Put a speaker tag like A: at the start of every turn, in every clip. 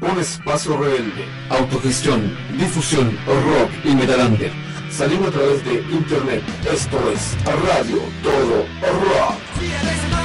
A: Un espacio rebelde, autogestión, difusión, rock y metalander. Salimos a través de internet. Esto es Radio Todo Rock.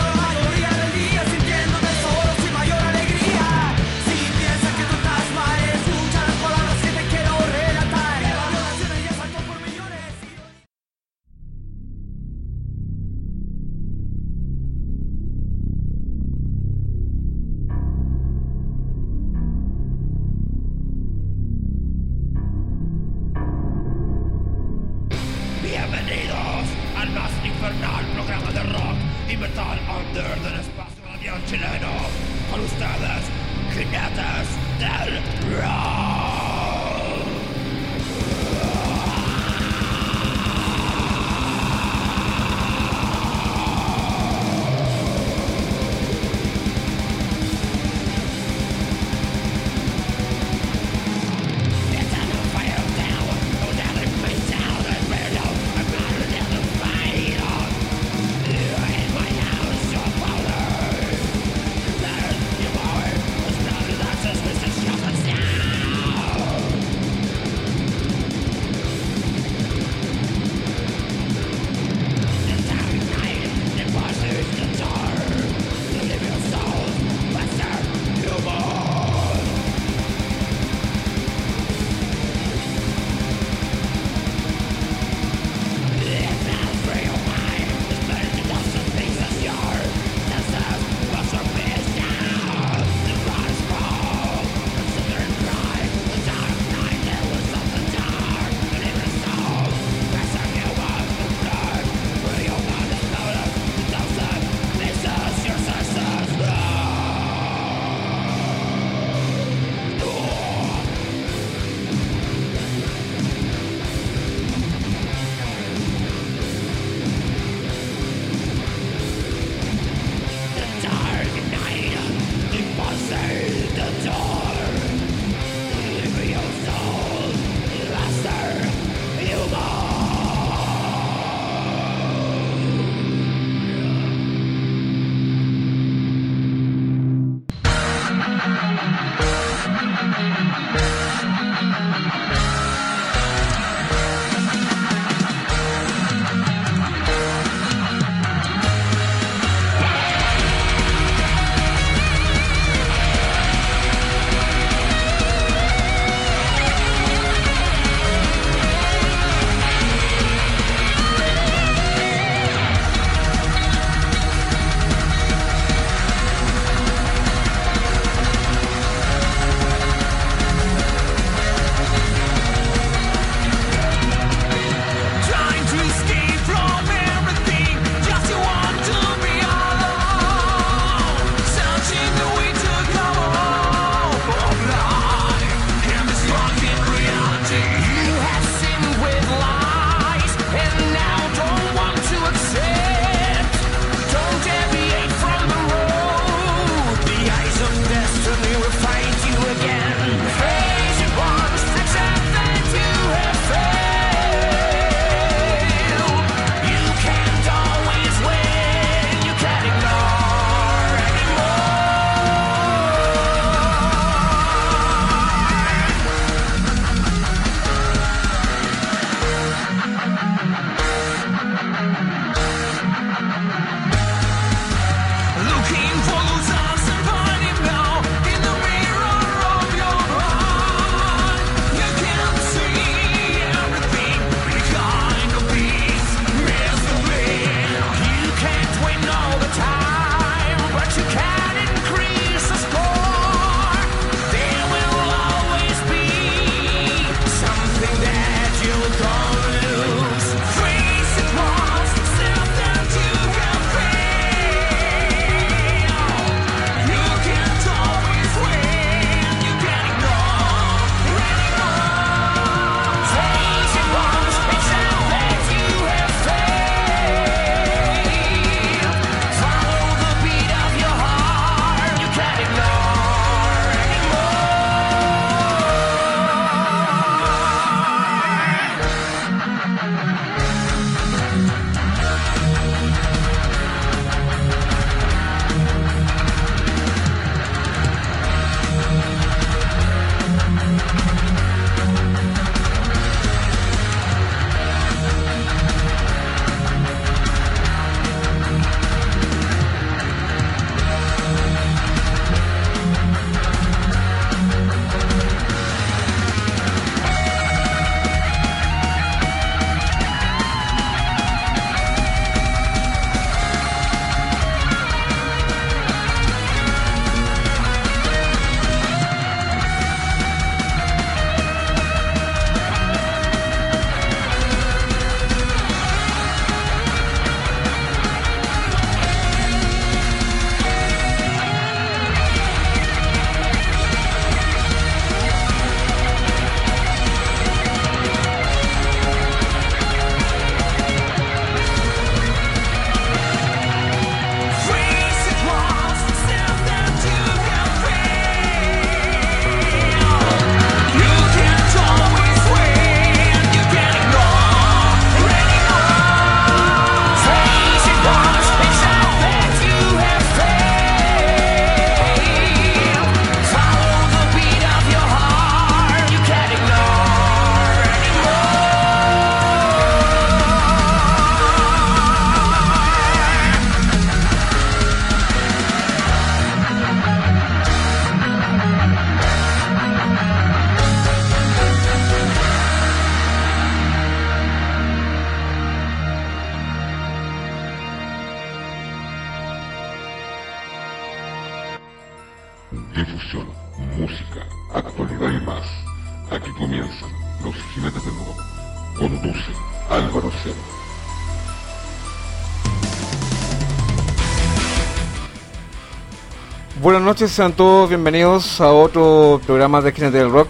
B: Noches, sean todos bienvenidos a otro programa de Jinetes del Rock.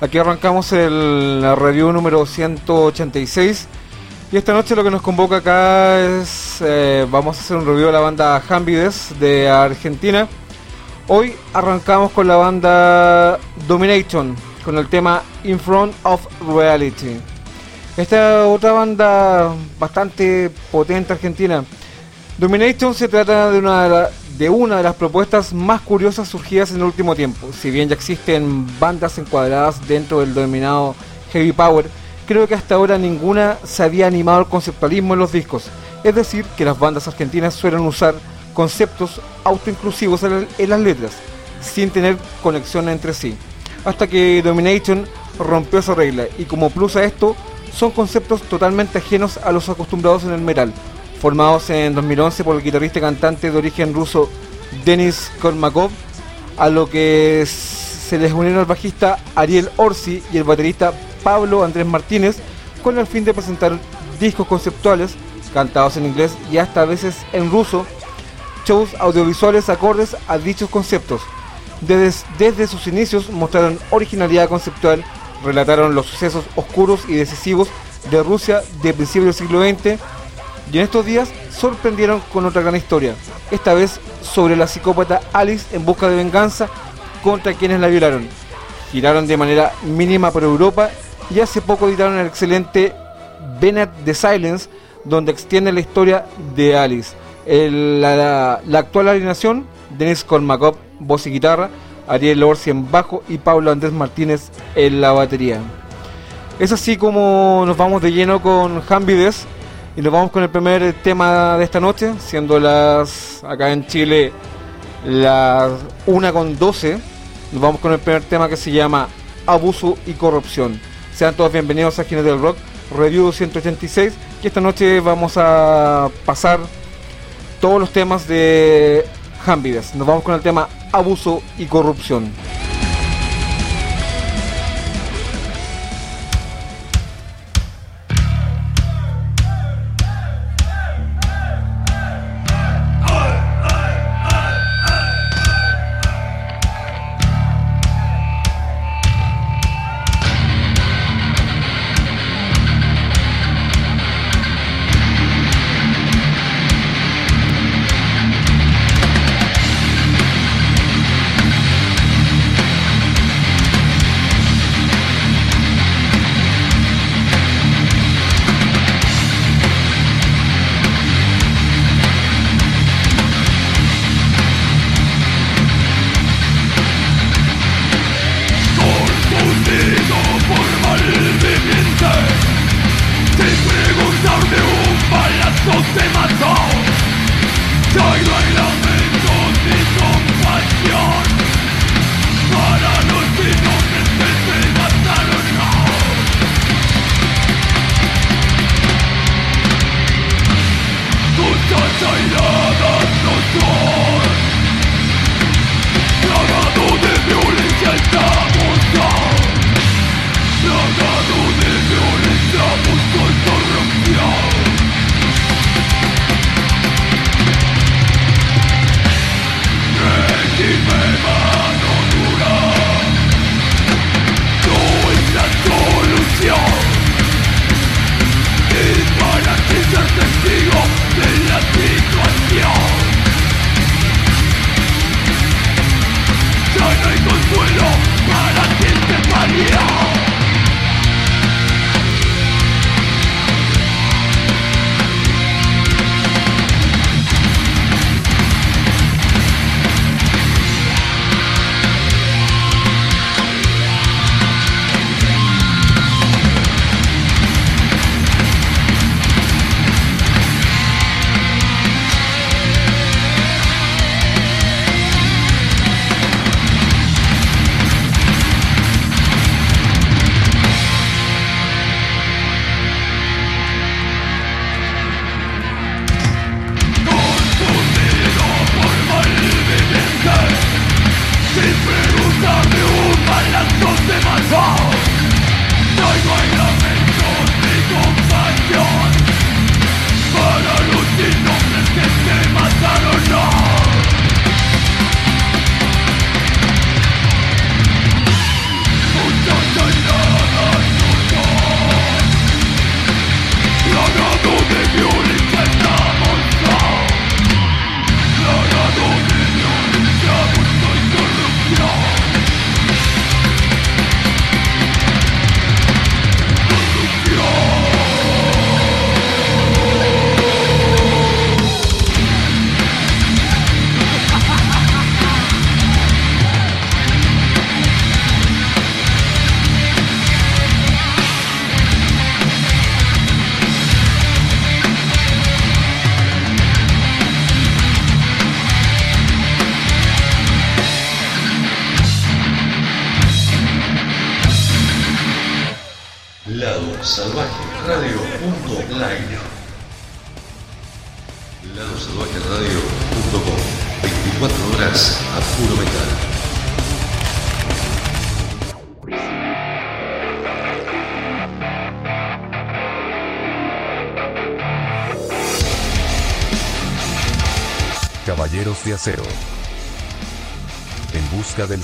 B: Aquí arrancamos el, la review número 186 y esta noche lo que nos convoca acá es, eh, vamos a hacer un review de la banda Hambides de Argentina. Hoy arrancamos con la banda Domination, con el tema In Front of Reality. Esta otra banda bastante potente argentina. Domination se trata de una, de una de las propuestas más curiosas surgidas en el último tiempo. Si bien ya existen bandas encuadradas dentro del denominado Heavy Power, creo que hasta ahora ninguna se había animado al conceptualismo en los discos. Es decir, que las bandas argentinas suelen usar conceptos autoinclusivos en, las letras, sin tener conexión entre sí. Hasta que Domination rompió esa regla y como plus a esto, son conceptos totalmente ajenos a los acostumbrados en el metal, formados en 2011 por el guitarrista y cantante de origen ruso Denis Kormakov, a lo que se les unieron el bajista Ariel Orsi y el baterista Pablo Andrés Martínez con el fin de presentar discos conceptuales cantados en inglés y hasta a veces en ruso, shows audiovisuales acordes a dichos conceptos. Desde, desde sus inicios mostraron originalidad conceptual, relataron los sucesos oscuros y decisivos de Rusia de principios del siglo XX y en estos días sorprendieron con otra gran historia, esta vez sobre la psicópata Alice en busca de venganza contra quienes la violaron. Giraron de manera mínima por Europa y hace poco editaron el excelente Bennett the Silence, donde extiende la historia de Alice. La, la, actual alineación, Denis Kolmakov, voz y guitarra, Ariel Orsi en bajo y Pablo Andrés Martínez en la batería. Es así como nos vamos de lleno con Hambides y nos vamos con el primer tema de esta noche, siendo las acá en Chile las 1 con 12. Nos vamos con el primer tema que se llama Abuso y Corrupción. Sean todos bienvenidos a Gines del Rock, Review 186, que esta noche vamos a pasar todos los temas de Hambides. Nos vamos con el tema Abuso y Corrupción.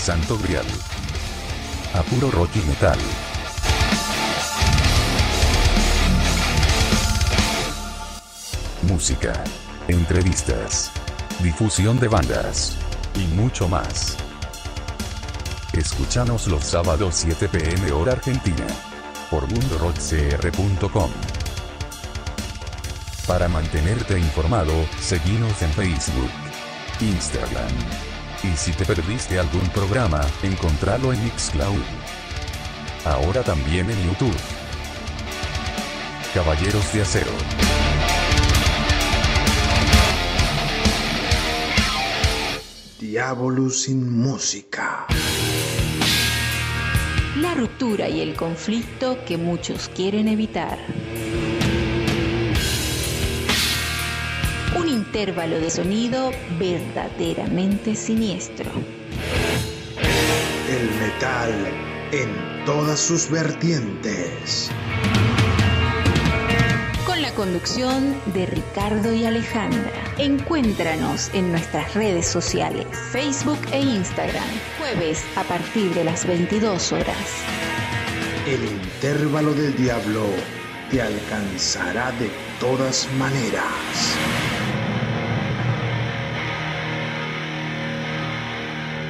C: Santo grial. A puro rock y metal. Música. Entrevistas. Difusión de bandas. Y mucho más. Escúchanos los sábados 7 pm hora argentina. Por mundorockcr.com. Para mantenerte informado, seguimos en Facebook. Instagram. Y si te perdiste algún programa, encontralo en Mixcloud. Ahora también en YouTube. Caballeros de Acero.
D: Diablo sin música.
E: La ruptura y el conflicto que muchos quieren evitar. Intervalo de sonido verdaderamente siniestro.
D: El metal en todas sus vertientes.
E: Con la conducción de Ricardo y Alejandra. Encuéntranos en nuestras redes sociales, Facebook e Instagram, jueves a partir de las 22 horas.
D: El intervalo del diablo te alcanzará de todas maneras.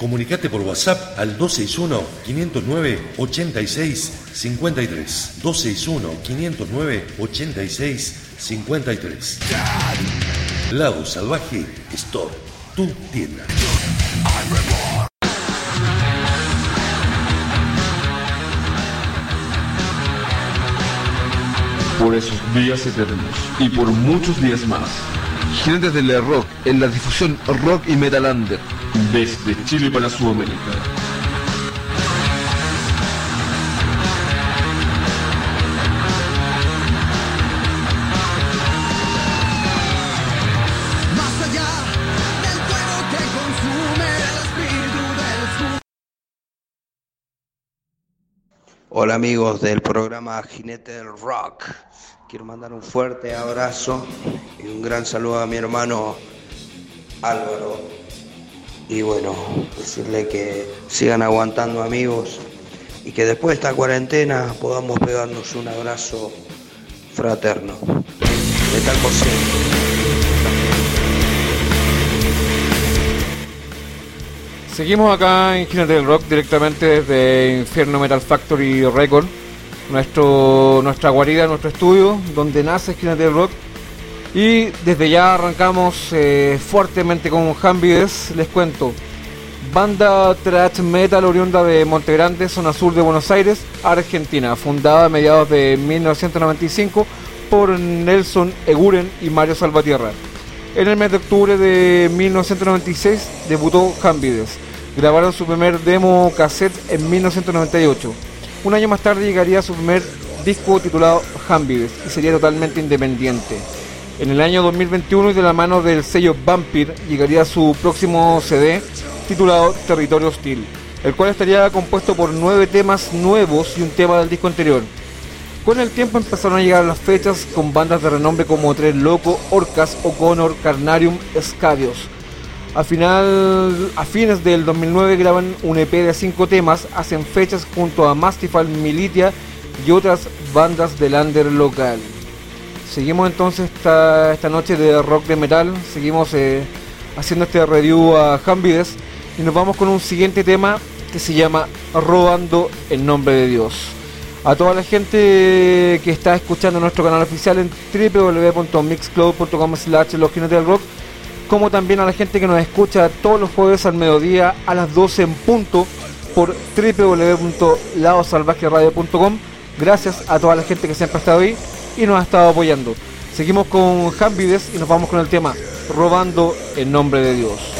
F: Comunicate por WhatsApp al 261-509-8653. 261-509-8653. Lado Salvaje Store, tu tienda.
A: Por esos días eternos y por muchos días más. Jinetes del Rock en la difusión Rock y Metalander desde Chile para Sudamérica.
G: Hola amigos del programa Jinete del Rock. Quiero mandar un fuerte abrazo y un gran saludo a mi hermano Álvaro. Y bueno, decirle que sigan aguantando amigos y que después de esta cuarentena podamos pegarnos un abrazo fraterno. De tal por
B: Seguimos acá en Ginete del Rock directamente desde Infierno Metal Factory Record, nuestro, nuestra guarida, nuestro estudio, donde nace Ginete del Rock y desde ya arrancamos eh, fuertemente con Hambides, les cuento. banda thrash metal oriunda de Montegrande, zona sur de Buenos Aires, Argentina, fundada a mediados de 1995 por Nelson Eguren y Mario Salvatierra. En el mes de octubre de 1996 debutó Hambides. Grabaron su primer demo cassette en 1998. Un año más tarde llegaría su primer disco titulado Hambides y sería totalmente independiente. En el año 2021 y de la mano del sello Vampir llegaría su próximo CD titulado Territorio Hostil, el cual estaría compuesto por nueve temas nuevos y un tema del disco anterior. Con el tiempo empezaron a llegar las fechas con bandas de renombre como Tres Loco, Orcas, O'Connor, Carnarium, Escadios. A, final, a fines del 2009 graban un EP de cinco temas, hacen fechas junto a Mastifal, Militia y otras bandas del under local. Seguimos entonces esta, esta noche de rock de metal, seguimos eh, haciendo este review a Hambides y nos vamos con un siguiente tema que se llama Robando el nombre de Dios. A toda la gente que está escuchando nuestro canal oficial en www.mixcloud.com slash los del rock, como también a la gente que nos escucha todos los jueves al mediodía a las 12 en punto por www.laosalvajeradio.com. Gracias a toda la gente que siempre ha estado ahí y nos ha estado apoyando. Seguimos con Hambides y nos vamos con el tema Robando el nombre de Dios.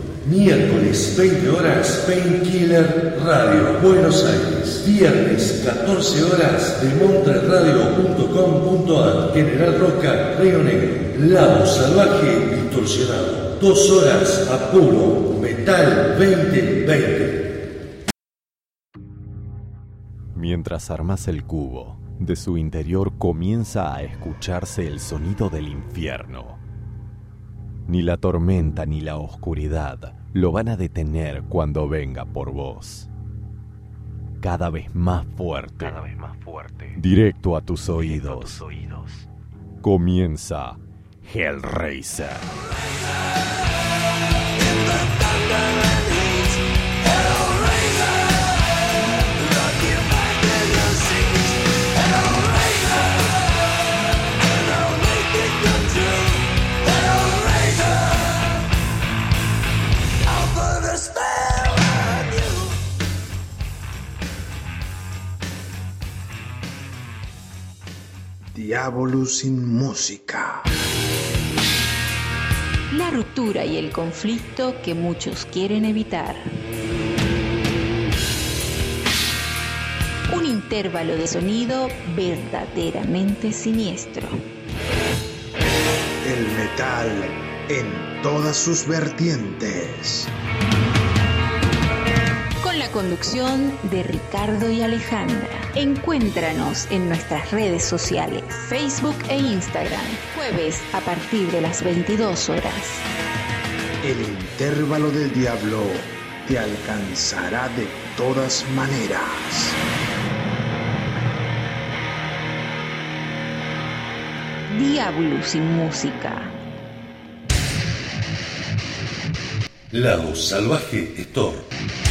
F: Miércoles 20 horas Painkiller Radio Buenos Aires. Viernes 14 horas de montreradio.com.ar General Roca Río Negro. Lado Salvaje Distorsionado. Dos horas a puro Metal 2020.
H: Mientras armas el cubo, de su interior comienza a escucharse el sonido del infierno. Ni la tormenta ni la oscuridad lo van a detener cuando venga por vos. Cada vez más fuerte.
I: Cada vez más fuerte.
H: Directo a tus oídos.
I: Directo a tus oídos.
H: Comienza Hellraiser.
D: Diablo sin música.
E: La ruptura y el conflicto que muchos quieren evitar. Un intervalo de sonido verdaderamente siniestro.
D: El metal en todas sus vertientes.
E: La conducción de Ricardo y Alejandra. Encuéntranos en nuestras redes sociales, Facebook e Instagram, jueves a partir de las 22 horas.
D: El intervalo del diablo te alcanzará de todas maneras.
E: Diablo sin música.
F: Lado Salvaje Store.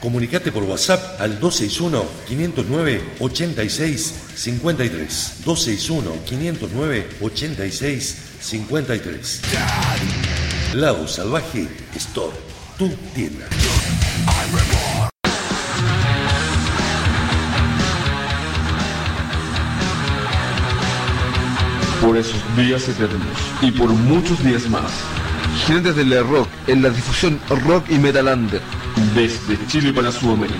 F: Comunicate por WhatsApp al 261-509-8653. 261-509-8653. Lado Salvaje Store, tu tienda.
A: Por esos días eternos y por muchos días más. Jinetes del Rock en la difusión Rock y Metalander desde Chile para Sudamérica.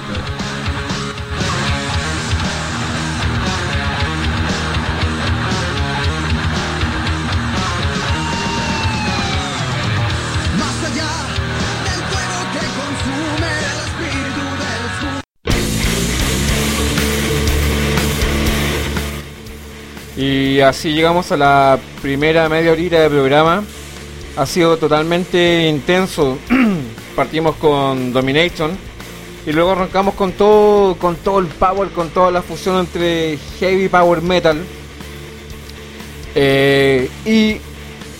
J: Más allá del fuego que consume el espíritu del
B: Y así llegamos a la primera media horita de programa. Ha sido totalmente intenso. Partimos con Domination y luego arrancamos con todo, con todo el power, con toda la fusión entre heavy power metal. Eh, y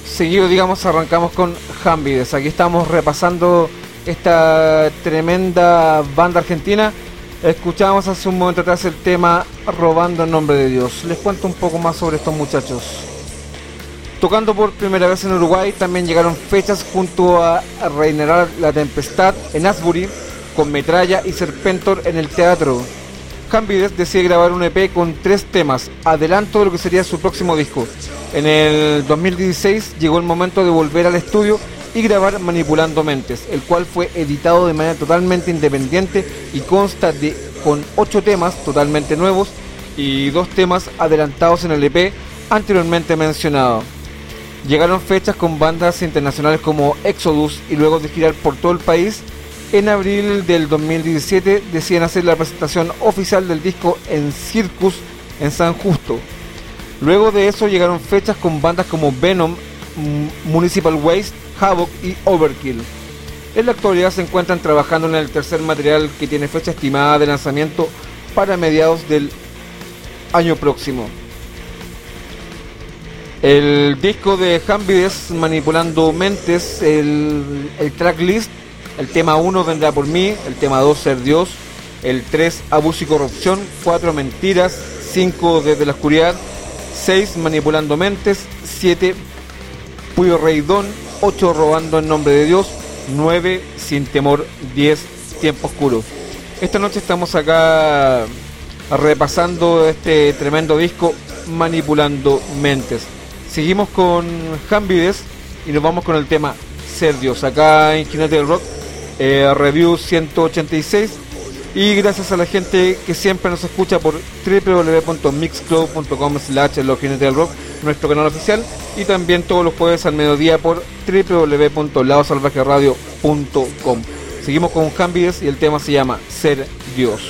B: seguido, digamos, arrancamos con Hambides. Aquí estamos repasando esta tremenda banda argentina. Escuchamos hace un momento atrás el tema Robando en nombre de Dios. Les cuento un poco más sobre estos muchachos. Tocando por primera vez en Uruguay, también llegaron fechas junto a Reinerar la Tempestad en Asbury, con Metralla y Serpentor en el teatro. Hambides decide grabar un EP con tres temas, adelanto de lo que sería su próximo disco. En el 2016 llegó el momento de volver al estudio y grabar Manipulando Mentes, el cual fue editado de manera totalmente independiente y consta de con ocho temas totalmente nuevos y dos temas adelantados en el EP anteriormente mencionado. Llegaron fechas con bandas internacionales como Exodus y luego de girar por todo el país, en abril del 2017 deciden hacer la presentación oficial del disco en Circus en San Justo. Luego de eso llegaron fechas con bandas como Venom, Municipal Waste, Havoc y Overkill. En la actualidad se encuentran trabajando en el tercer material que tiene fecha estimada de lanzamiento para mediados del año próximo. El disco de Hambides Manipulando Mentes, el, el tracklist, el tema 1 vendrá por mí, el tema 2 Ser Dios, el 3 Abuso y Corrupción, 4 Mentiras, 5 Desde la Oscuridad, 6 Manipulando Mentes, 7 Puyo Reidón, 8 Robando en Nombre de Dios, 9 Sin Temor, 10 Tiempo Oscuro. Esta noche estamos acá repasando este tremendo disco Manipulando Mentes. Seguimos con Hambides y nos vamos con el tema Ser Dios. Acá en Jinete del Rock, eh, review 186. Y gracias a la gente que siempre nos escucha por www.mixclub.com slash del rock, nuestro canal oficial. Y también todos los jueves al mediodía por www.ladosalvajeradio.com. Seguimos con Hambides y el tema se llama Ser Dios.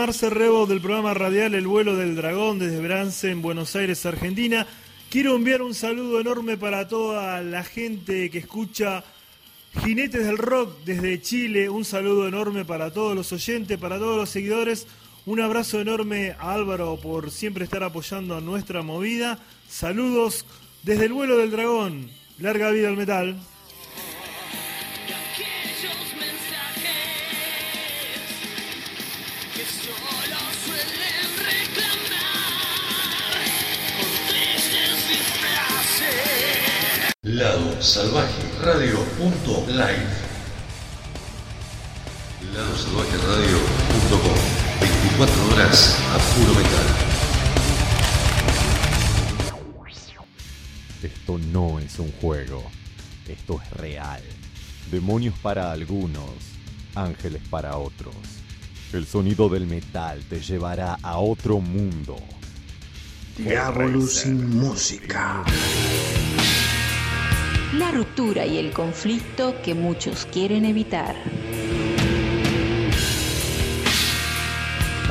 K: Marce Rebo del programa radial El vuelo del dragón desde Brance en Buenos Aires, Argentina. Quiero enviar un saludo enorme para toda la gente que escucha Jinetes del Rock desde Chile. Un saludo enorme para todos los oyentes, para todos los seguidores. Un abrazo enorme a Álvaro por siempre estar apoyando a nuestra movida. Saludos desde el vuelo del dragón. Larga vida al metal.
F: Lado Salvaje Radio.live Lado Salvaje Radio.com 24 horas a puro metal.
H: Esto no es un juego. Esto es real. Demonios para algunos, ángeles para otros. El sonido del metal te llevará a otro mundo.
D: Diablo sin música.
E: La ruptura y el conflicto que muchos quieren evitar.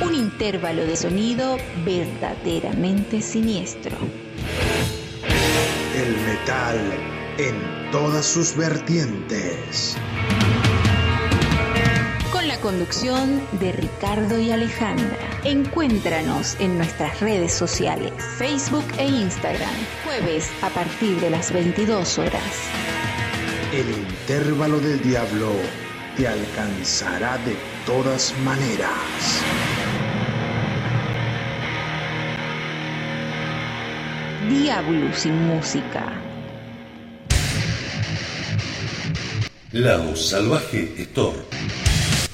E: Un intervalo de sonido verdaderamente siniestro.
D: El metal en todas sus vertientes.
E: La conducción de Ricardo y Alejandra. Encuéntranos en nuestras redes sociales, Facebook e Instagram, jueves a partir de las 22 horas.
D: El intervalo del diablo te alcanzará de todas maneras.
E: Diablo sin música.
F: Lado Salvaje Store.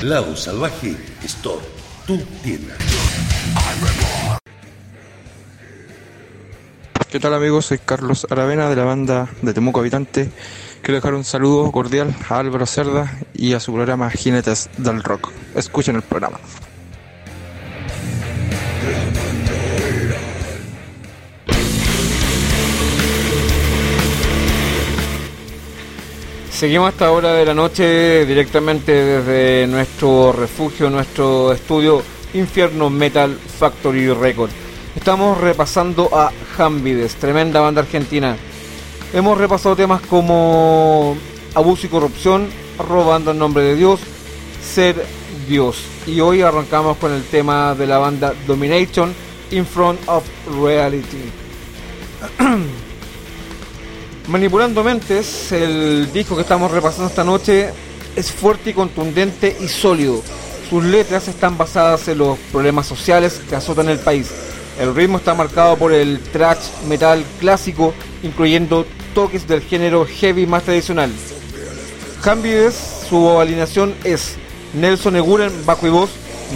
F: Lado Salvaje Store, tu tienda.
L: ¿Qué tal amigos? Soy Carlos Aravena de la banda de Temuco Habitante. Quiero dejar un saludo cordial a Álvaro Cerda y a su programa Jinetes del Rock. Escuchen el programa.
B: Seguimos a esta hora de la noche directamente desde nuestro refugio, nuestro estudio Infierno Metal Factory Record. Estamos repasando a Hambides, tremenda banda argentina. Hemos repasado temas como abuso y corrupción, robando el nombre de Dios, ser Dios. Y hoy arrancamos con el tema de la banda Domination in Front of Reality. Manipulando Mentes, el disco que estamos repasando esta noche, es fuerte y contundente y sólido. Sus letras están basadas en los problemas sociales que azotan el país. El ritmo está marcado por el thrash metal clásico, incluyendo toques del género heavy más tradicional. Hambides, su alineación es Nelson Eguren, bajo y voz,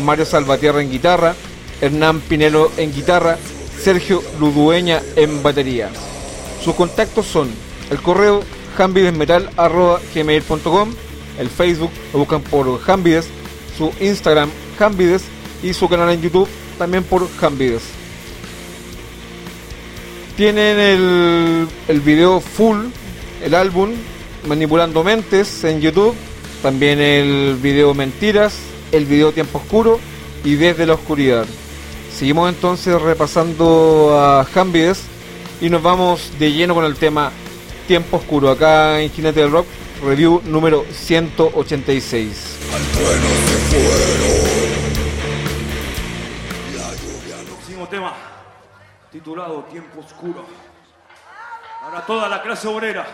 B: Mario Salvatierra en guitarra, Hernán Pinelo en guitarra, Sergio Ludueña en batería. Sus contactos son el correo hambidesmetal.gmail.com, el Facebook lo buscan por Hambides, su Instagram Hambides y su canal en YouTube también por Hambides. Tienen el, el video full, el álbum, Manipulando Mentes en YouTube. También el video Mentiras, el video Tiempo Oscuro y Desde la Oscuridad. Seguimos entonces repasando a Jambides y nos vamos de lleno con el tema Tiempo Oscuro acá en Jinete del Rock, review número 186.
M: Próximo tema, titulado Tiempo Oscuro. Para toda la clase obrera.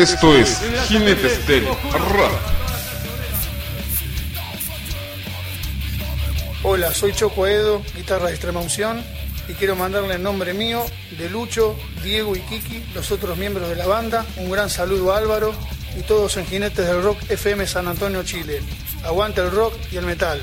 N: Esto es Rock.
O: Hola, soy Choco Edo, guitarra de extrema unción, y quiero mandarle en nombre mío, de Lucho, Diego y Kiki, los otros miembros de la banda, un gran saludo a Álvaro y todos en Jinetes del Rock FM San Antonio, Chile. Aguante el rock y el metal.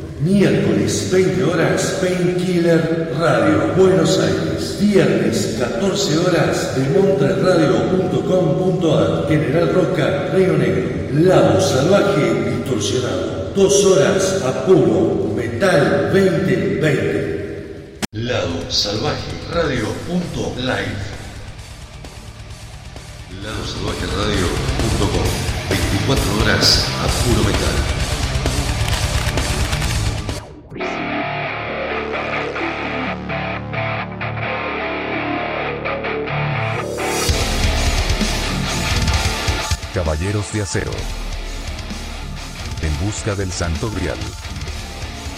F: Miércoles, 20 horas, Painkiller Radio, Buenos Aires. Viernes, 14 horas, demontraradio.com.ar, General Roca, Río Negro. Lado Salvaje Distorsionado. Dos horas a puro Metal 2020. Lado Salvaje Radio.live. Lado Salvaje Radio.com. 24 horas a metal.
C: De Acero. En busca del Santo Grial.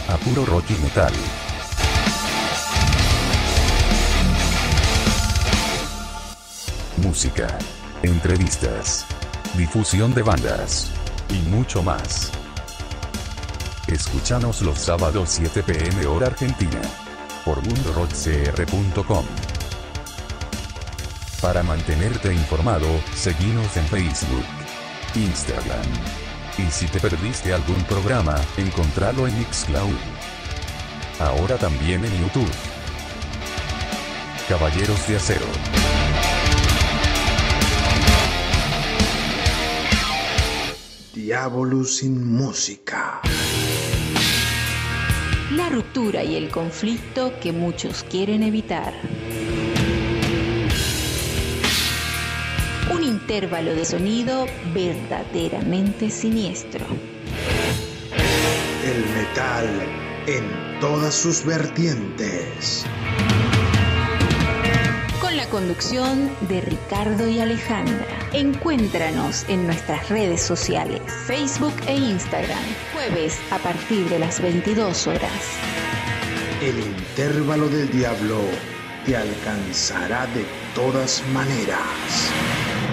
C: A puro rock y metal. Música. Entrevistas. Difusión de bandas. Y mucho más. Escúchanos los sábados 7 pm hora argentina. Por mundorockcr.com. Para mantenerte informado, seguinos en Facebook, Instagram. Y si te perdiste algún programa, encontralo en Mixcloud. Ahora también en YouTube. Caballeros de Acero.
D: Diabolus sin música.
E: La ruptura y el conflicto que muchos quieren evitar. Un intervalo de sonido verdaderamente siniestro.
D: El metal en todas sus vertientes.
E: Con la conducción de Ricardo y Alejandra. Encuéntranos en nuestras redes sociales, Facebook e Instagram, jueves a partir de las 22 horas.
D: El intervalo del diablo te alcanzará de todas maneras.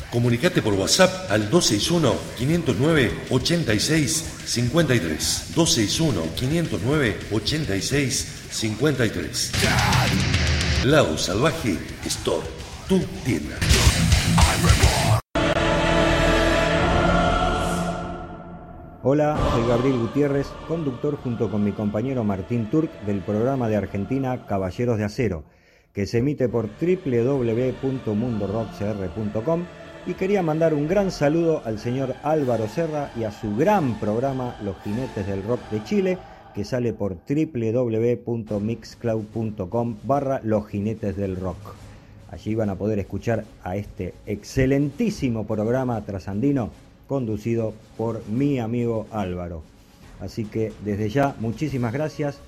F: Comunicate por WhatsApp al 261-509-8653. 261-509-8653. Lado Salvaje Store, tu tienda.
P: Hola, soy Gabriel Gutiérrez, conductor junto con mi compañero Martín Turk del programa de Argentina Caballeros de Acero. que se emite por www.mundorockcr.com y quería mandar un gran saludo al señor Álvaro Serra y a su gran programa Los Jinetes del Rock de Chile, que sale por www.mixcloud.com barra Los Jinetes del Rock. Allí van a poder escuchar a este excelentísimo programa trasandino conducido por mi amigo Álvaro. Así que desde ya, muchísimas gracias.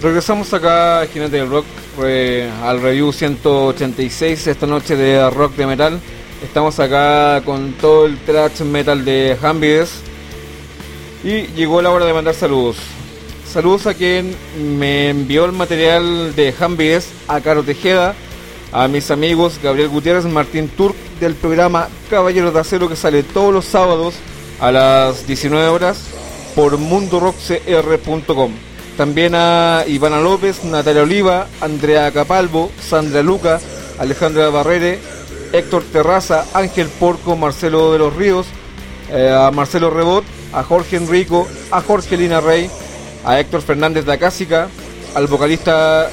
B: Regresamos acá a Jinete del Rock al review 186 esta noche de rock de metal. Estamos acá con todo el thrash metal de Hambides y llegó la hora de mandar saludos. Saludos a quien me envió el material de Hambides, a Caro Tejeda, a mis amigos Gabriel Gutiérrez, Martín Turk del programa Caballeros de Acero que sale todos los sábados a las 19 horas por mundorockcr.com. También a Ivana López, Natalia Oliva, Andrea Capalvo, Sandra Luca, Alejandra Barrere, Héctor Terraza, Ángel Porco, Marcelo de los Ríos, eh, a Marcelo Rebot, a Jorge Enrico, a Jorge Lina Rey, a Héctor Fernández de Acásica, al vocalista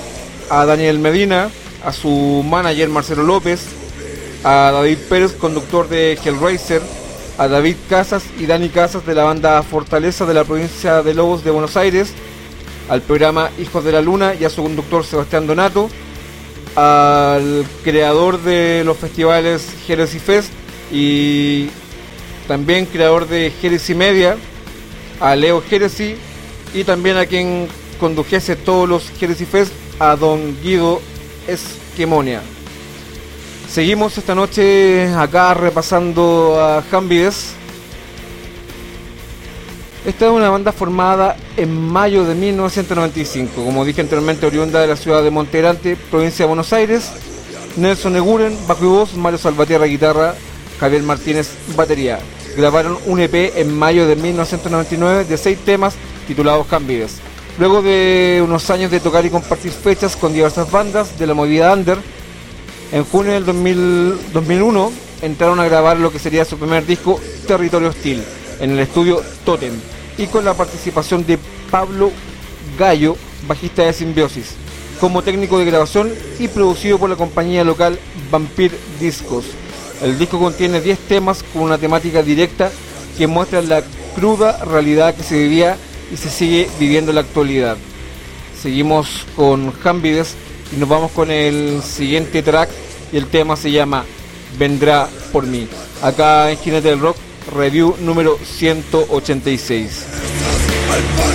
B: a Daniel Medina, a su manager Marcelo López, a David Pérez, conductor de Hellraiser, a David Casas y Dani Casas de la banda Fortaleza de la provincia de Lobos de Buenos Aires, al programa Hijos de la Luna y a su conductor Sebastián Donato, al creador de los festivales Heresy Fest y también creador de Heresy Media, a Leo Heresy y también a quien condujese todos los Heresy Fest, a don Guido Esquemonia. Seguimos esta noche acá repasando a Hambides. Esta es una banda formada en mayo de 1995, como dije anteriormente, oriunda de la ciudad de Monterante, provincia de Buenos Aires. Nelson Eguren, bajo y voz, Mario Salvatierra, guitarra, Javier Martínez, batería. Grabaron un EP en mayo de 1999 de seis temas titulados Hambides. Luego de unos años de tocar y compartir fechas con diversas bandas de la movida under, en junio del 2000 2001 entraron a grabar lo que sería su primer disco, Territorio Hostil, en el estudio Totem, y con la participación de Pablo Gallo, bajista de Simbiosis, como técnico de grabación y producido por la compañía local Vampir Discos. El disco contiene 10 temas con una temática directa que muestra la cruda realidad que se vivía y se sigue viviendo en la actualidad. Seguimos con Hambides y nos vamos con el siguiente track y el tema se llama Vendrá por mí. Acá en Jinete del Rock, review número 186.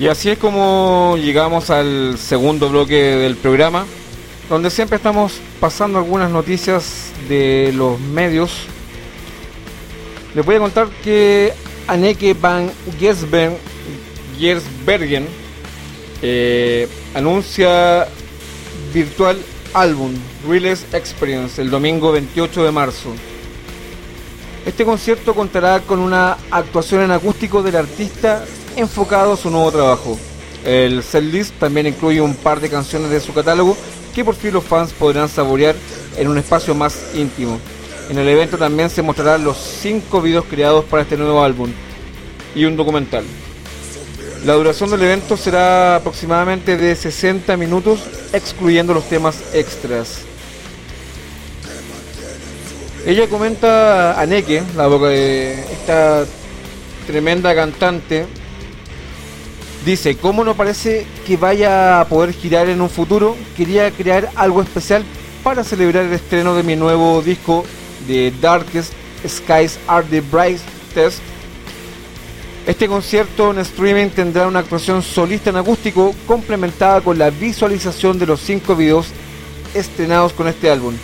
B: Y así es como llegamos al segundo bloque del programa, donde siempre estamos pasando algunas noticias de los medios. Les voy a contar que Anneke van Gersbergen eh, anuncia virtual álbum Release Experience el domingo 28 de marzo. Este concierto contará con una actuación en acústico del artista enfocado a su nuevo trabajo. El setlist también incluye un par de canciones de su catálogo que por fin los fans podrán saborear en un espacio más íntimo. En el evento también se mostrarán los 5 videos creados para este nuevo álbum y un documental. La duración del evento será aproximadamente de 60 minutos, excluyendo los temas extras. Ella comenta a Neke, la boca de esta tremenda cantante, Dice, ¿cómo no parece que vaya a poder girar en un futuro? Quería crear algo especial para celebrar el estreno de mi nuevo disco de Darkest Skies Are the Brightest. Este concierto en streaming tendrá una actuación solista en acústico complementada con la visualización de los cinco videos estrenados con este álbum.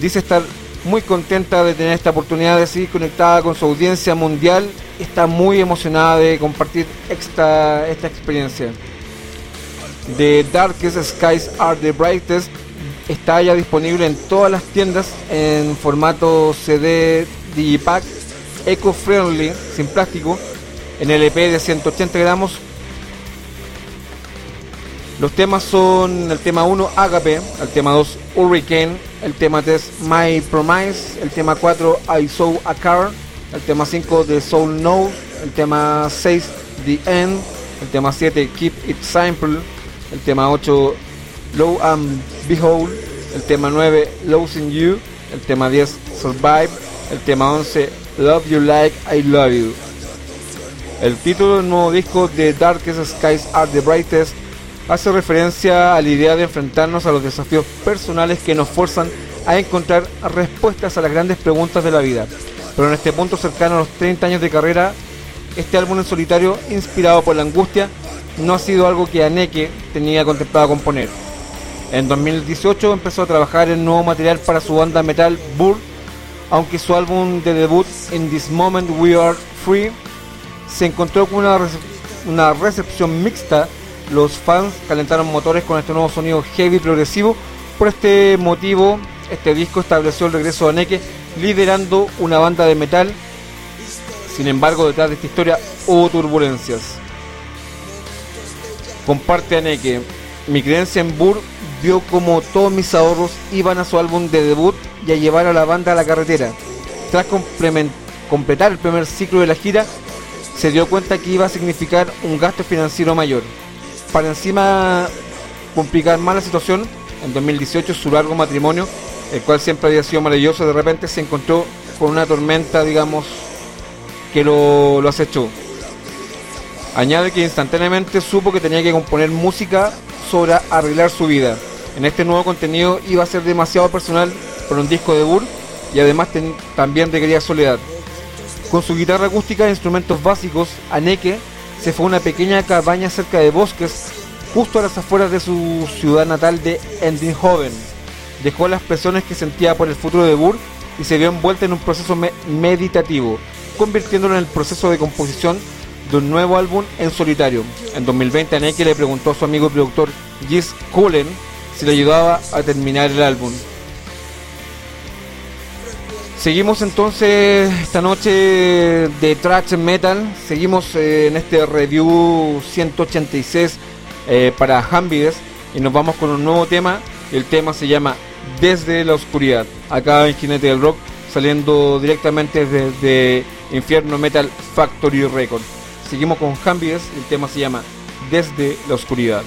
B: Dice estar muy contenta de tener esta oportunidad de seguir conectada con su audiencia mundial. Está muy emocionada de compartir esta, esta experiencia. The Darkest Skies Are the Brightest está ya disponible en todas las tiendas en formato CD Digipack, eco-friendly, sin plástico, en LP de 180 gramos. Los temas son el tema 1 Agape, el tema 2 Hurricane, el tema 3 My Promise, el tema 4 I Saw a Car, el tema 5 The Soul Knows, el tema 6 The End, el tema 7 Keep It Simple, el tema 8 Low and Behold, el tema 9 Losing You, el tema 10 Survive, el tema 11 Love You Like I Love You. El título del nuevo disco de Darkest Skies Are the Brightest hace referencia a la idea de enfrentarnos a los desafíos personales que nos forzan a encontrar respuestas a las grandes preguntas de la vida. Pero en este punto cercano a los 30 años de carrera, este álbum en solitario, inspirado por la angustia, no ha sido algo que Aneke tenía contemplado componer. En 2018 empezó a trabajar en nuevo material para su banda metal Burr, aunque su álbum de debut, In This Moment We Are Free, se encontró con una, una recepción mixta los fans calentaron motores con este nuevo sonido heavy progresivo. Por este motivo, este disco estableció el regreso de Aneke liderando una banda de metal. Sin embargo, detrás de esta historia hubo turbulencias. Comparte Aneke. Mi creencia en Burr vio como todos mis ahorros iban a su álbum de debut y a llevar a la banda a la carretera. Tras completar el primer ciclo de la gira, se dio cuenta que iba a significar un gasto financiero mayor para encima complicar más la situación, en 2018 su largo matrimonio, el cual siempre había sido maravilloso, de repente se encontró con una tormenta, digamos, que lo, lo acechó. Añade que instantáneamente supo que tenía que componer música sobre arreglar su vida. En este nuevo contenido iba a ser demasiado personal por un disco de Burr y además también requería soledad. Con su guitarra acústica e instrumentos básicos, Aneke se fue a una pequeña cabaña cerca de bosques, justo a las afueras de su ciudad natal de Endinghoven. Dejó las presiones que sentía por el futuro de Burr y se vio envuelta en un proceso meditativo, convirtiéndolo en el proceso de composición de un nuevo álbum en solitario. En 2020 Aneke le preguntó a su amigo y productor Gis Cullen si le ayudaba a terminar el álbum. Seguimos entonces esta noche de Trash Metal. Seguimos eh, en este review 186 eh, para Hambides y nos vamos con un nuevo tema. El tema se llama Desde la Oscuridad. Acá en Jinete del Rock, saliendo directamente desde Infierno Metal Factory Record. Seguimos con Hambies, el tema se llama Desde la Oscuridad.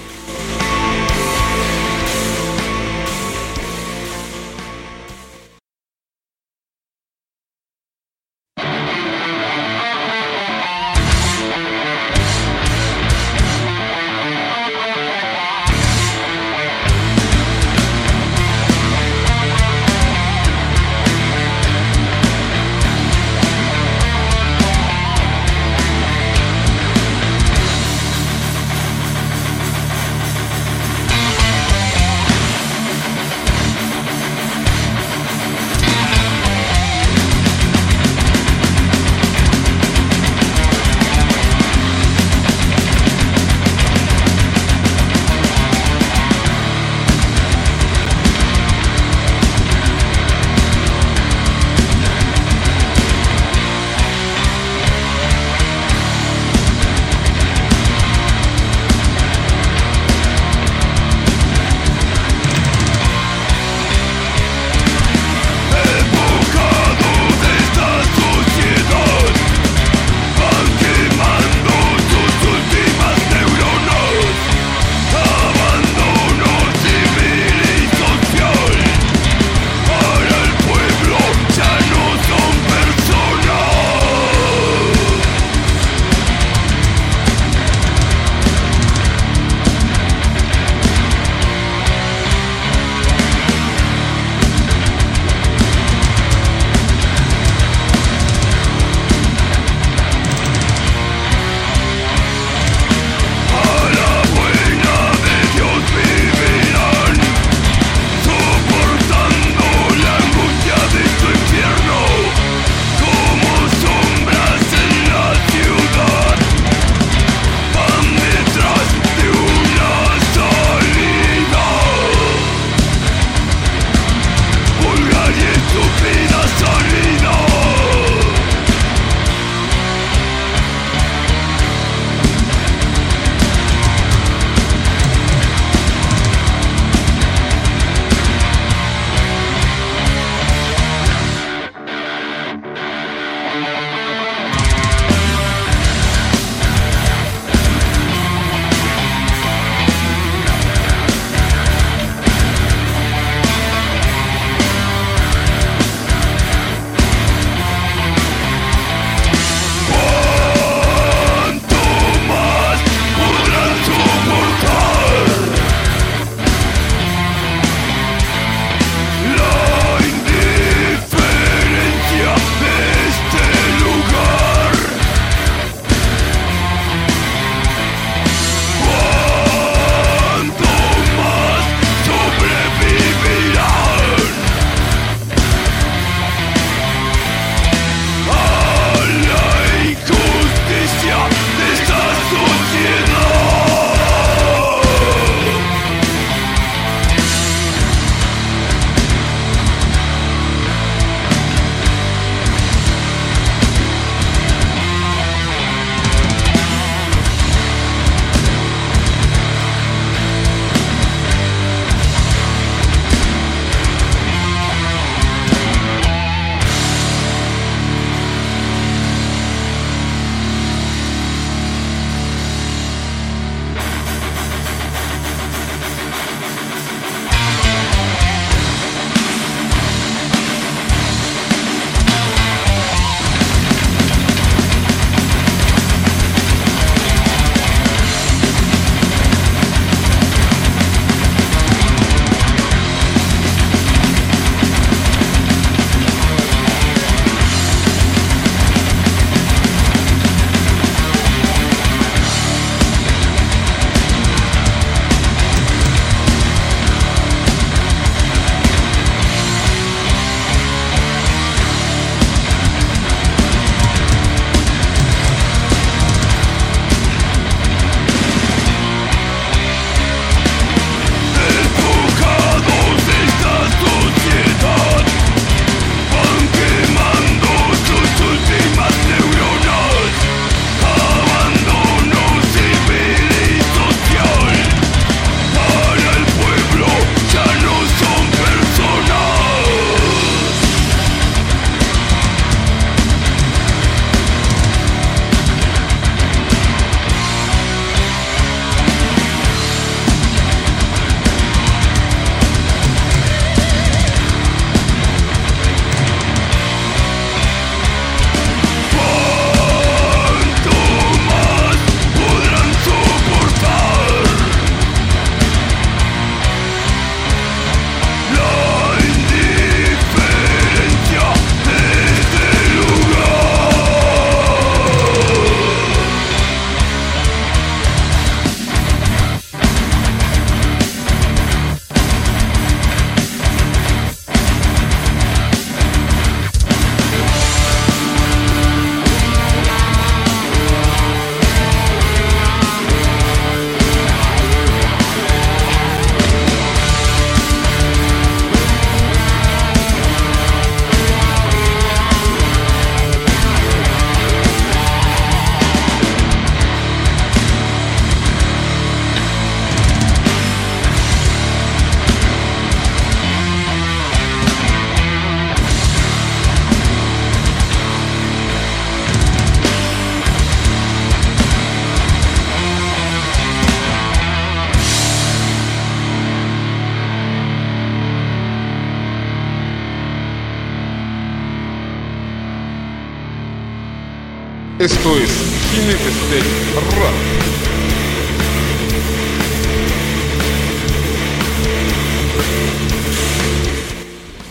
N: Esto es Jinetes del Rock.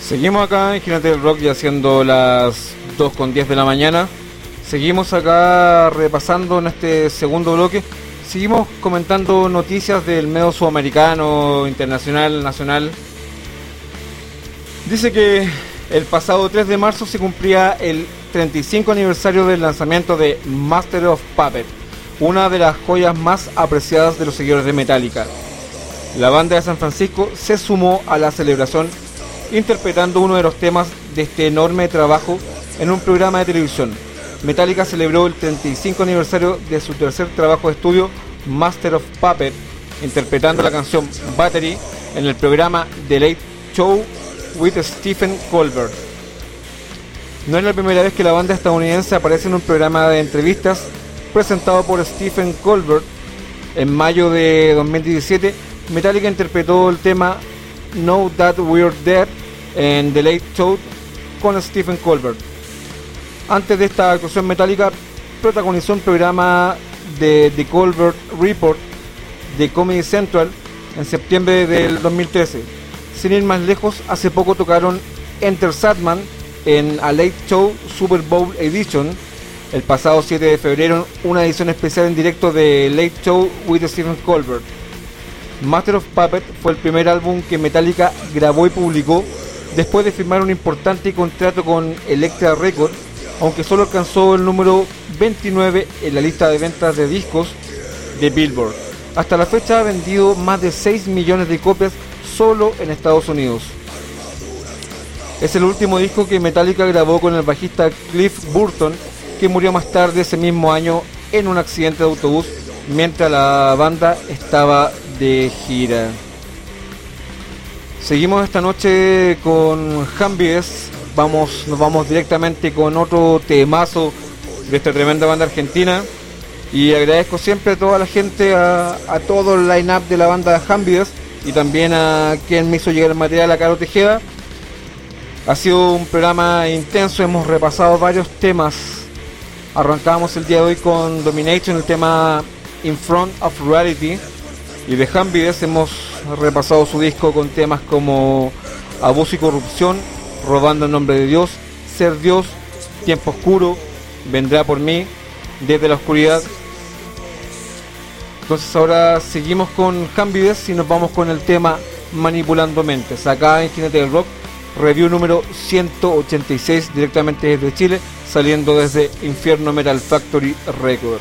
B: Seguimos acá en Ginate del Rock ya siendo las 2 con 10 de la mañana. Seguimos acá repasando en este segundo bloque. Seguimos comentando noticias del medio sudamericano, internacional, nacional. Dice que el pasado 3 de marzo se cumplía el 35 aniversario del lanzamiento de Master of Puppet, una de las joyas más apreciadas de los seguidores de Metallica. La banda de San Francisco se sumó a la celebración interpretando uno de los temas de este enorme trabajo en un programa de televisión. Metallica celebró el 35 aniversario de su tercer trabajo de estudio, Master of Puppet, interpretando la canción Battery en el programa The Late Show with Stephen Colbert. No es la primera vez que la banda estadounidense aparece en un programa de entrevistas presentado por Stephen Colbert. En mayo de 2017, Metallica interpretó el tema Know That We're Dead en The Late Show con Stephen Colbert. Antes de esta actuación metálica, protagonizó un programa de The Colbert Report de Comedy Central en septiembre del 2013. Sin ir más lejos, hace poco tocaron Enter Sadman en A Late Show Super Bowl Edition. El pasado 7 de febrero, una edición especial en directo de Late Show with Stephen Colbert. Master of Puppet fue el primer álbum que Metallica grabó y publicó después de firmar un importante contrato con Electra Records, aunque solo alcanzó el número 29 en la lista de ventas de discos de Billboard. Hasta la fecha ha vendido más de 6 millones de copias solo en Estados Unidos. Es el último disco que Metallica grabó con el bajista Cliff Burton, que murió más tarde ese mismo año en un accidente de autobús mientras la banda estaba de gira. Seguimos esta noche con Jambies. Vamos, nos vamos directamente con otro temazo de esta tremenda banda argentina. Y agradezco siempre a toda la gente, a, todo el line-up de la banda Jambies y también a quien me hizo llegar el material a Caro Tejeda. Ha sido un programa intenso, hemos repasado varios temas. Arrancamos el día de hoy con Domination, el tema In Front of Reality. Y de Jambies hemos repasado su disco con temas como Abuso y Corrupción, Robando en Nombre de Dios, Ser Dios, Tiempo Oscuro, Vendrá por mí, Desde la Oscuridad. Entonces ahora seguimos con Jambies y nos vamos con el tema Manipulando Mentes. Acá en Jinete del Rock, review número 186 directamente desde Chile, saliendo desde Infierno Metal Factory Record.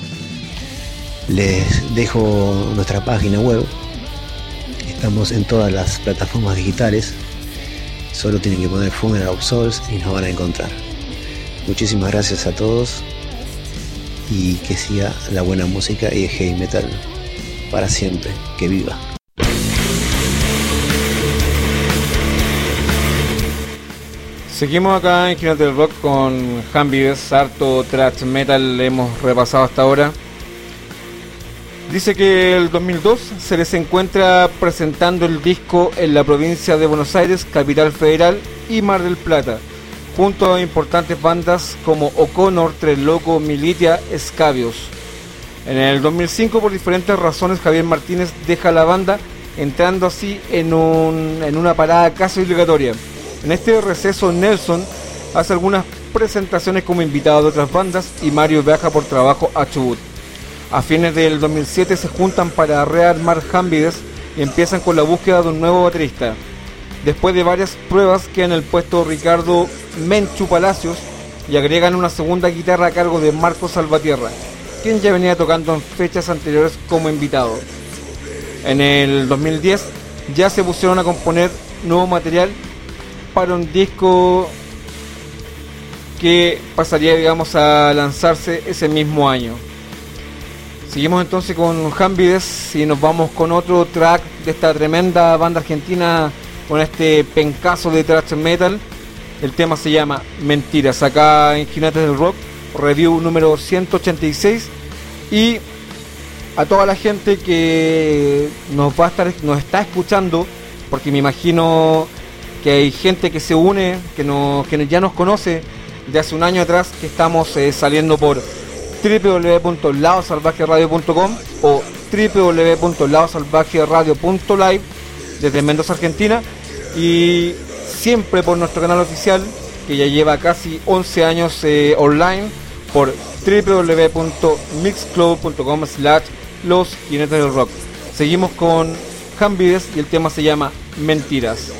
Q: Les dejo nuestra página web. Estamos en todas las plataformas digitales. Solo tienen que poner Funeral of Souls y nos van a encontrar. Muchísimas gracias a todos y que siga la buena música y el heavy metal para siempre. Que viva.
B: Seguimos acá en Jinete del Rock con Hambies, harto thrash metal hemos repasado hasta ahora. Dice que el 2002 se les encuentra presentando el disco en la provincia de Buenos Aires, Capital Federal y Mar del Plata, junto a importantes bandas como O'Connor, Tres Loco, Militia, Escabios. En el 2005, por diferentes razones, Javier Martínez deja la banda, entrando así en, un, en una parada casi obligatoria. En este receso, Nelson hace algunas presentaciones como invitado de otras bandas y Mario viaja por trabajo a Chubut. A fines del 2007 se juntan para rearmar Hambides y empiezan con la búsqueda de un nuevo baterista. Después de varias pruebas quedan en el puesto Ricardo Menchu Palacios y agregan una segunda guitarra a cargo de Marcos Salvatierra, quien ya venía tocando en fechas anteriores como invitado. En el 2010 ya se pusieron a componer nuevo material para un disco que pasaría digamos a lanzarse ese mismo año. Seguimos entonces con Hambides y nos vamos con otro track de esta tremenda banda argentina con este pencazo de thrash metal. El tema se llama Mentiras, acá en Jinetes del Rock, review número 186 y a toda la gente que nos va a estar nos está escuchando porque me imagino que hay gente que se une, que, no, que ya nos conoce de hace un año atrás, que estamos eh, saliendo por www.laosalvajeradio.com o www.laosalvajeradio.live desde Mendoza, Argentina y siempre por nuestro canal oficial que ya lleva casi 11 años eh, online por www.mixcloud.com slash los jinetes del rock. Seguimos con Hambides y el tema se llama Mentiras.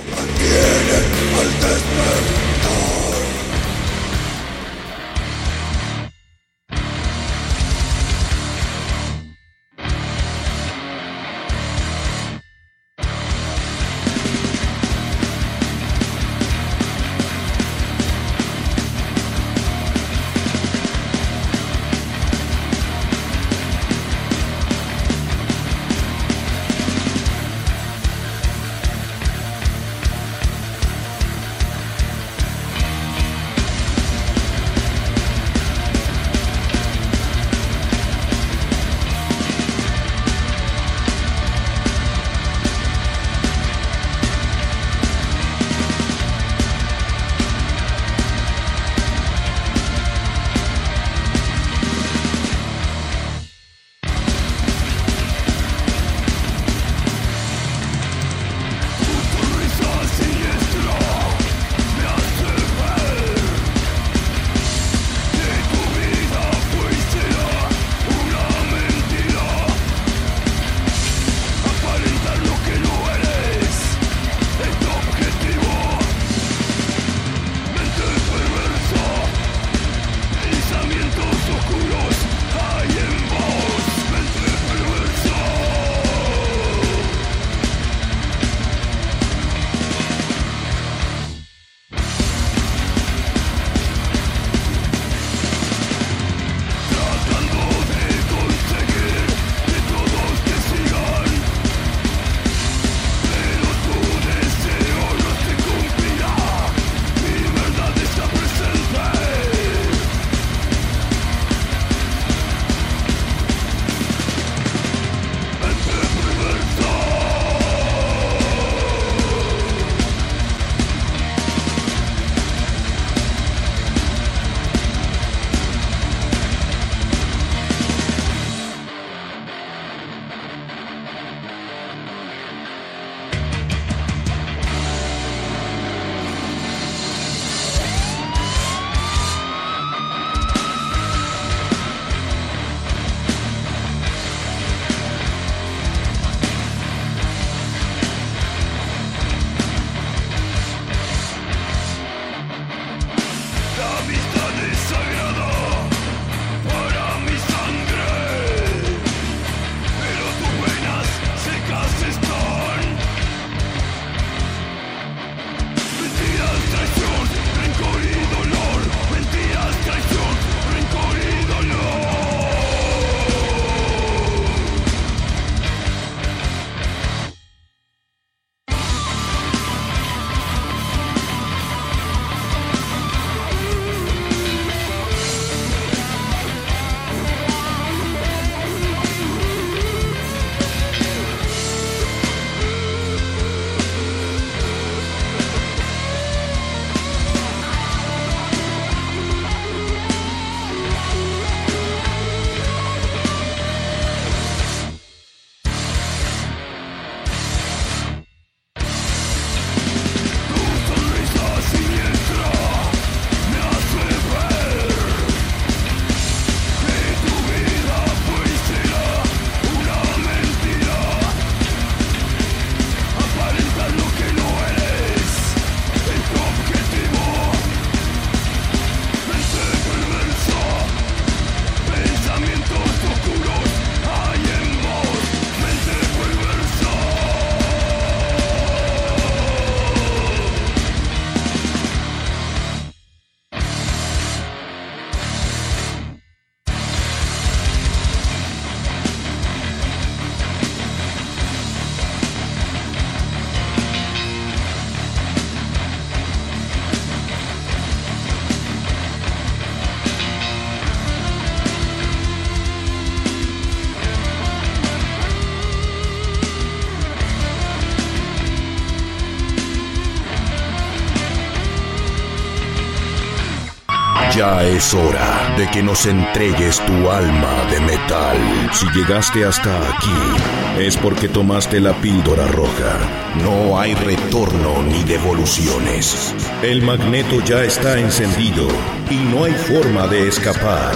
R: Ya es hora de que nos entregues tu alma de metal. Si llegaste hasta aquí, es porque tomaste la píldora roja. No hay retorno ni devoluciones. El magneto ya está encendido y no hay forma de escapar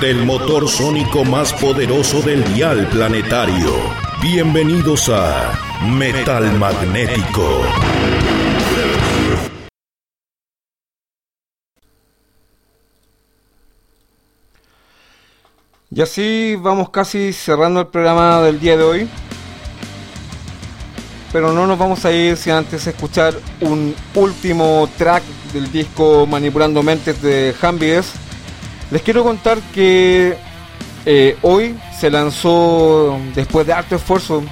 R: del motor sónico más poderoso del dial planetario. Bienvenidos a Metal Magnético.
B: Y así vamos casi cerrando el programa del día de hoy. Pero no nos vamos a ir sin antes escuchar un último track del disco Manipulando Mentes de Hambies. Les quiero contar que eh, hoy se lanzó, después de harto esfuerzo,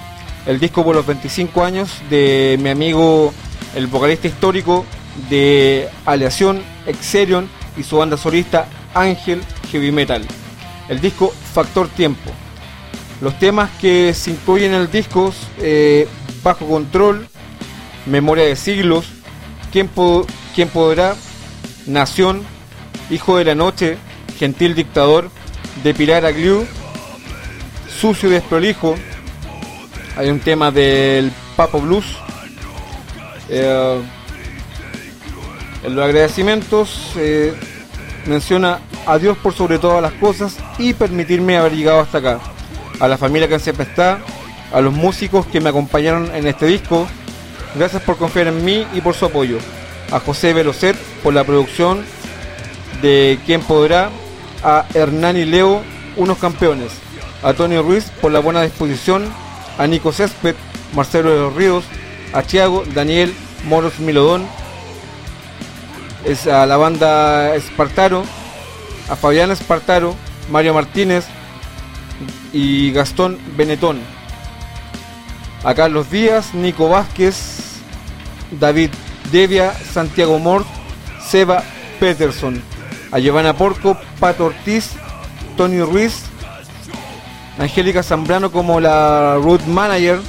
B: el disco por los 25 años de mi amigo, el vocalista histórico de Aleación, Exerion y su banda solista Ángel Heavy Metal el disco Factor Tiempo. Los temas que se incluyen en el disco, eh, Bajo Control, Memoria de Siglos, ¿Quién, ¿Quién Podrá? Nación, Hijo de la Noche, Gentil Dictador, de Pilar Agliu, Sucio Desprolijo, hay un tema del Papo Blues. Eh, en los agradecimientos eh, menciona a Dios por sobre todas las cosas y permitirme haber llegado hasta acá. A la familia que siempre está, a los músicos que me acompañaron en este disco, gracias por confiar en mí y por su apoyo. A José Velocet por la producción de Quien Podrá, a Hernán y Leo, unos campeones, a Tony Ruiz por la buena disposición, a Nico Césped, Marcelo de los Ríos, a Thiago, Daniel, Moros Milodón, es a la banda Espartaro, a Fabián Espartaro, Mario Martínez y Gastón Benetón. A Carlos Díaz, Nico Vázquez, David Devia, Santiago Mort, Seba Peterson. A Giovanna Porco, Pato Ortiz, Tony Ruiz, Angélica Zambrano como la root manager.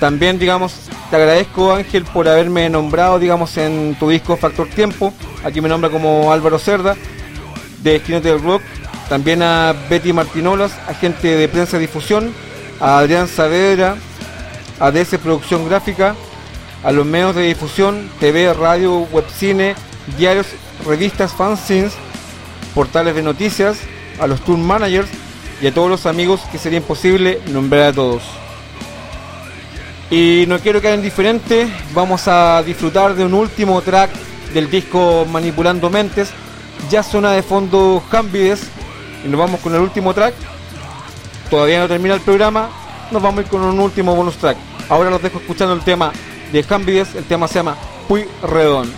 B: También, digamos, te agradezco Ángel por haberme nombrado, digamos, en tu disco Factor Tiempo. Aquí me nombra como Álvaro Cerda de Esquinete del Rock, también a Betty Martinolas, agente de prensa y difusión, a Adrián Saavedra, a DS Producción Gráfica, a los medios de difusión, TV, radio, webcine, diarios, revistas, fanzines, portales de noticias, a los tour managers y a todos los amigos que sería imposible nombrar a todos. Y no quiero quedar indiferente, vamos a disfrutar de un último track del disco Manipulando Mentes, ya suena de fondo Hambides y nos vamos con el último track. Todavía no termina el programa, nos vamos a ir con un último bonus track. Ahora los dejo escuchando el tema de Hambides, el tema se llama Puy Redón.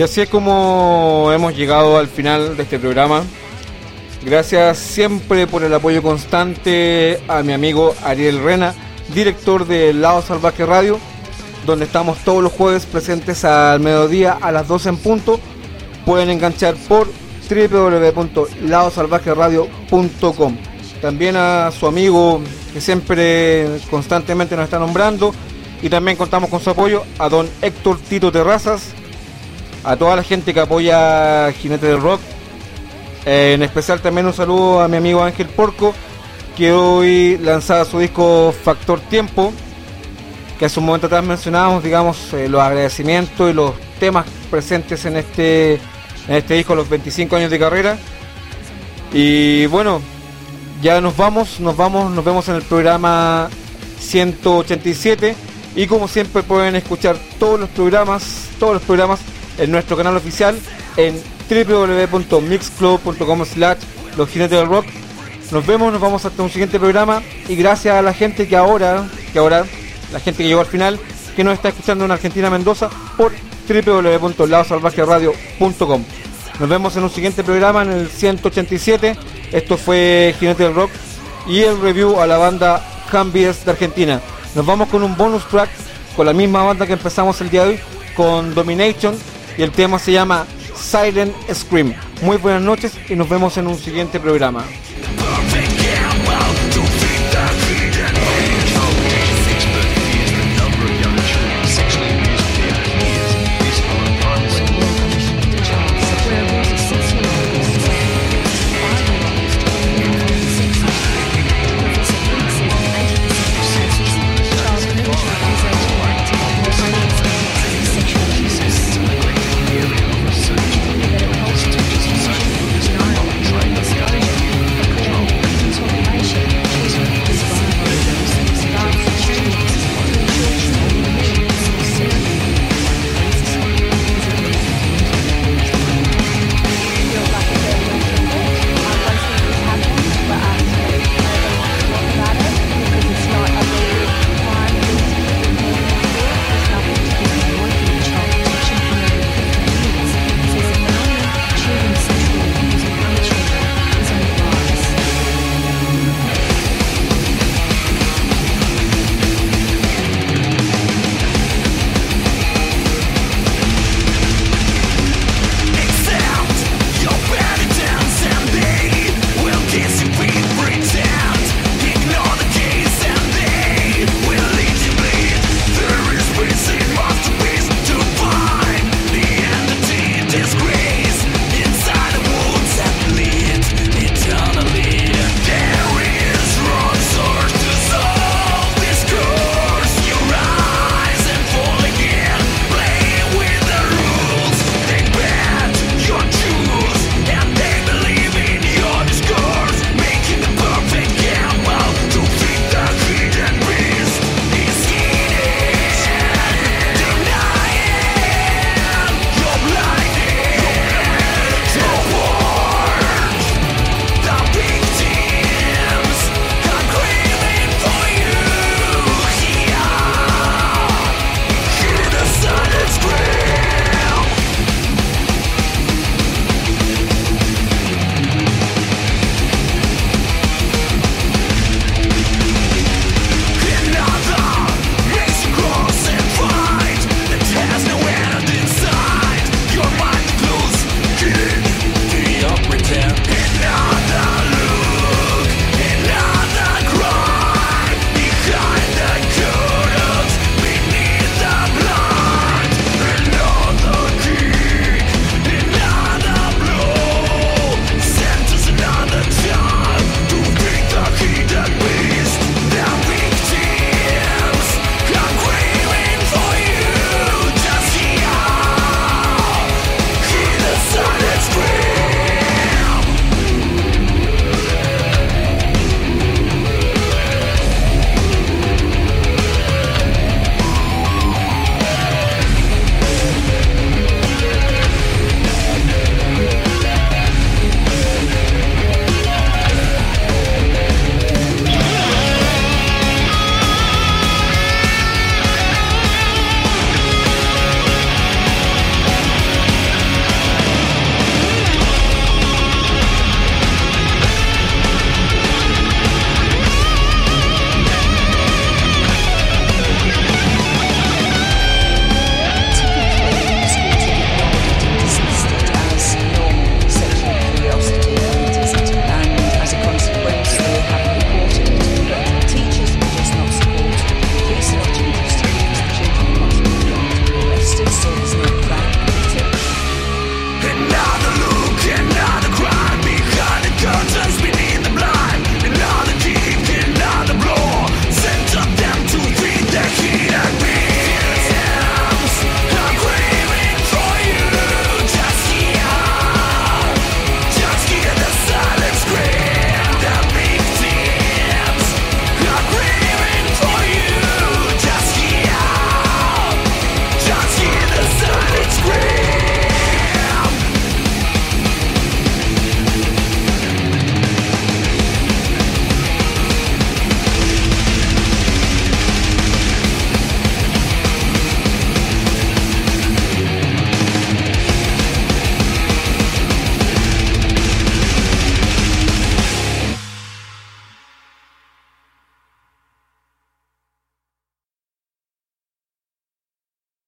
B: Y así es como hemos llegado al final de este programa. Gracias siempre por el apoyo constante a mi amigo Ariel Rena, director de Lado Salvaje Radio, donde estamos todos los jueves presentes al mediodía a las 12 en punto. Pueden enganchar por www.ladosalvajeradio.com. También a su amigo que siempre constantemente nos está nombrando y también contamos con su apoyo a don Héctor Tito Terrazas, a toda la gente que apoya Jinete del Rock. Eh, en especial también un saludo a mi amigo Ángel Porco, que hoy lanzaba su disco Factor Tiempo, que hace un momento atrás mencionábamos, digamos, eh, los agradecimientos y los temas presentes en este, en este disco, los 25 años de carrera. Y bueno, ya nos vamos, nos vamos, nos vemos en el programa 187 y como siempre pueden escuchar todos los programas, todos los programas en nuestro canal oficial en www.mixclub.com slash los jinetes del rock. Nos vemos, nos vamos hasta un siguiente programa y gracias a la gente que ahora, que ahora, la gente que llegó al final, que nos está escuchando en Argentina Mendoza por www.ladosalvajeradio.com. Nos vemos en un siguiente programa en el 187. Esto fue Jinete del Rock y el review a la banda Cambies de Argentina. Nos vamos con un bonus track con la misma banda que empezamos el día de hoy, con Domination, y el tema se llama Silent Scream. Muy buenas noches y nos vemos en un siguiente programa.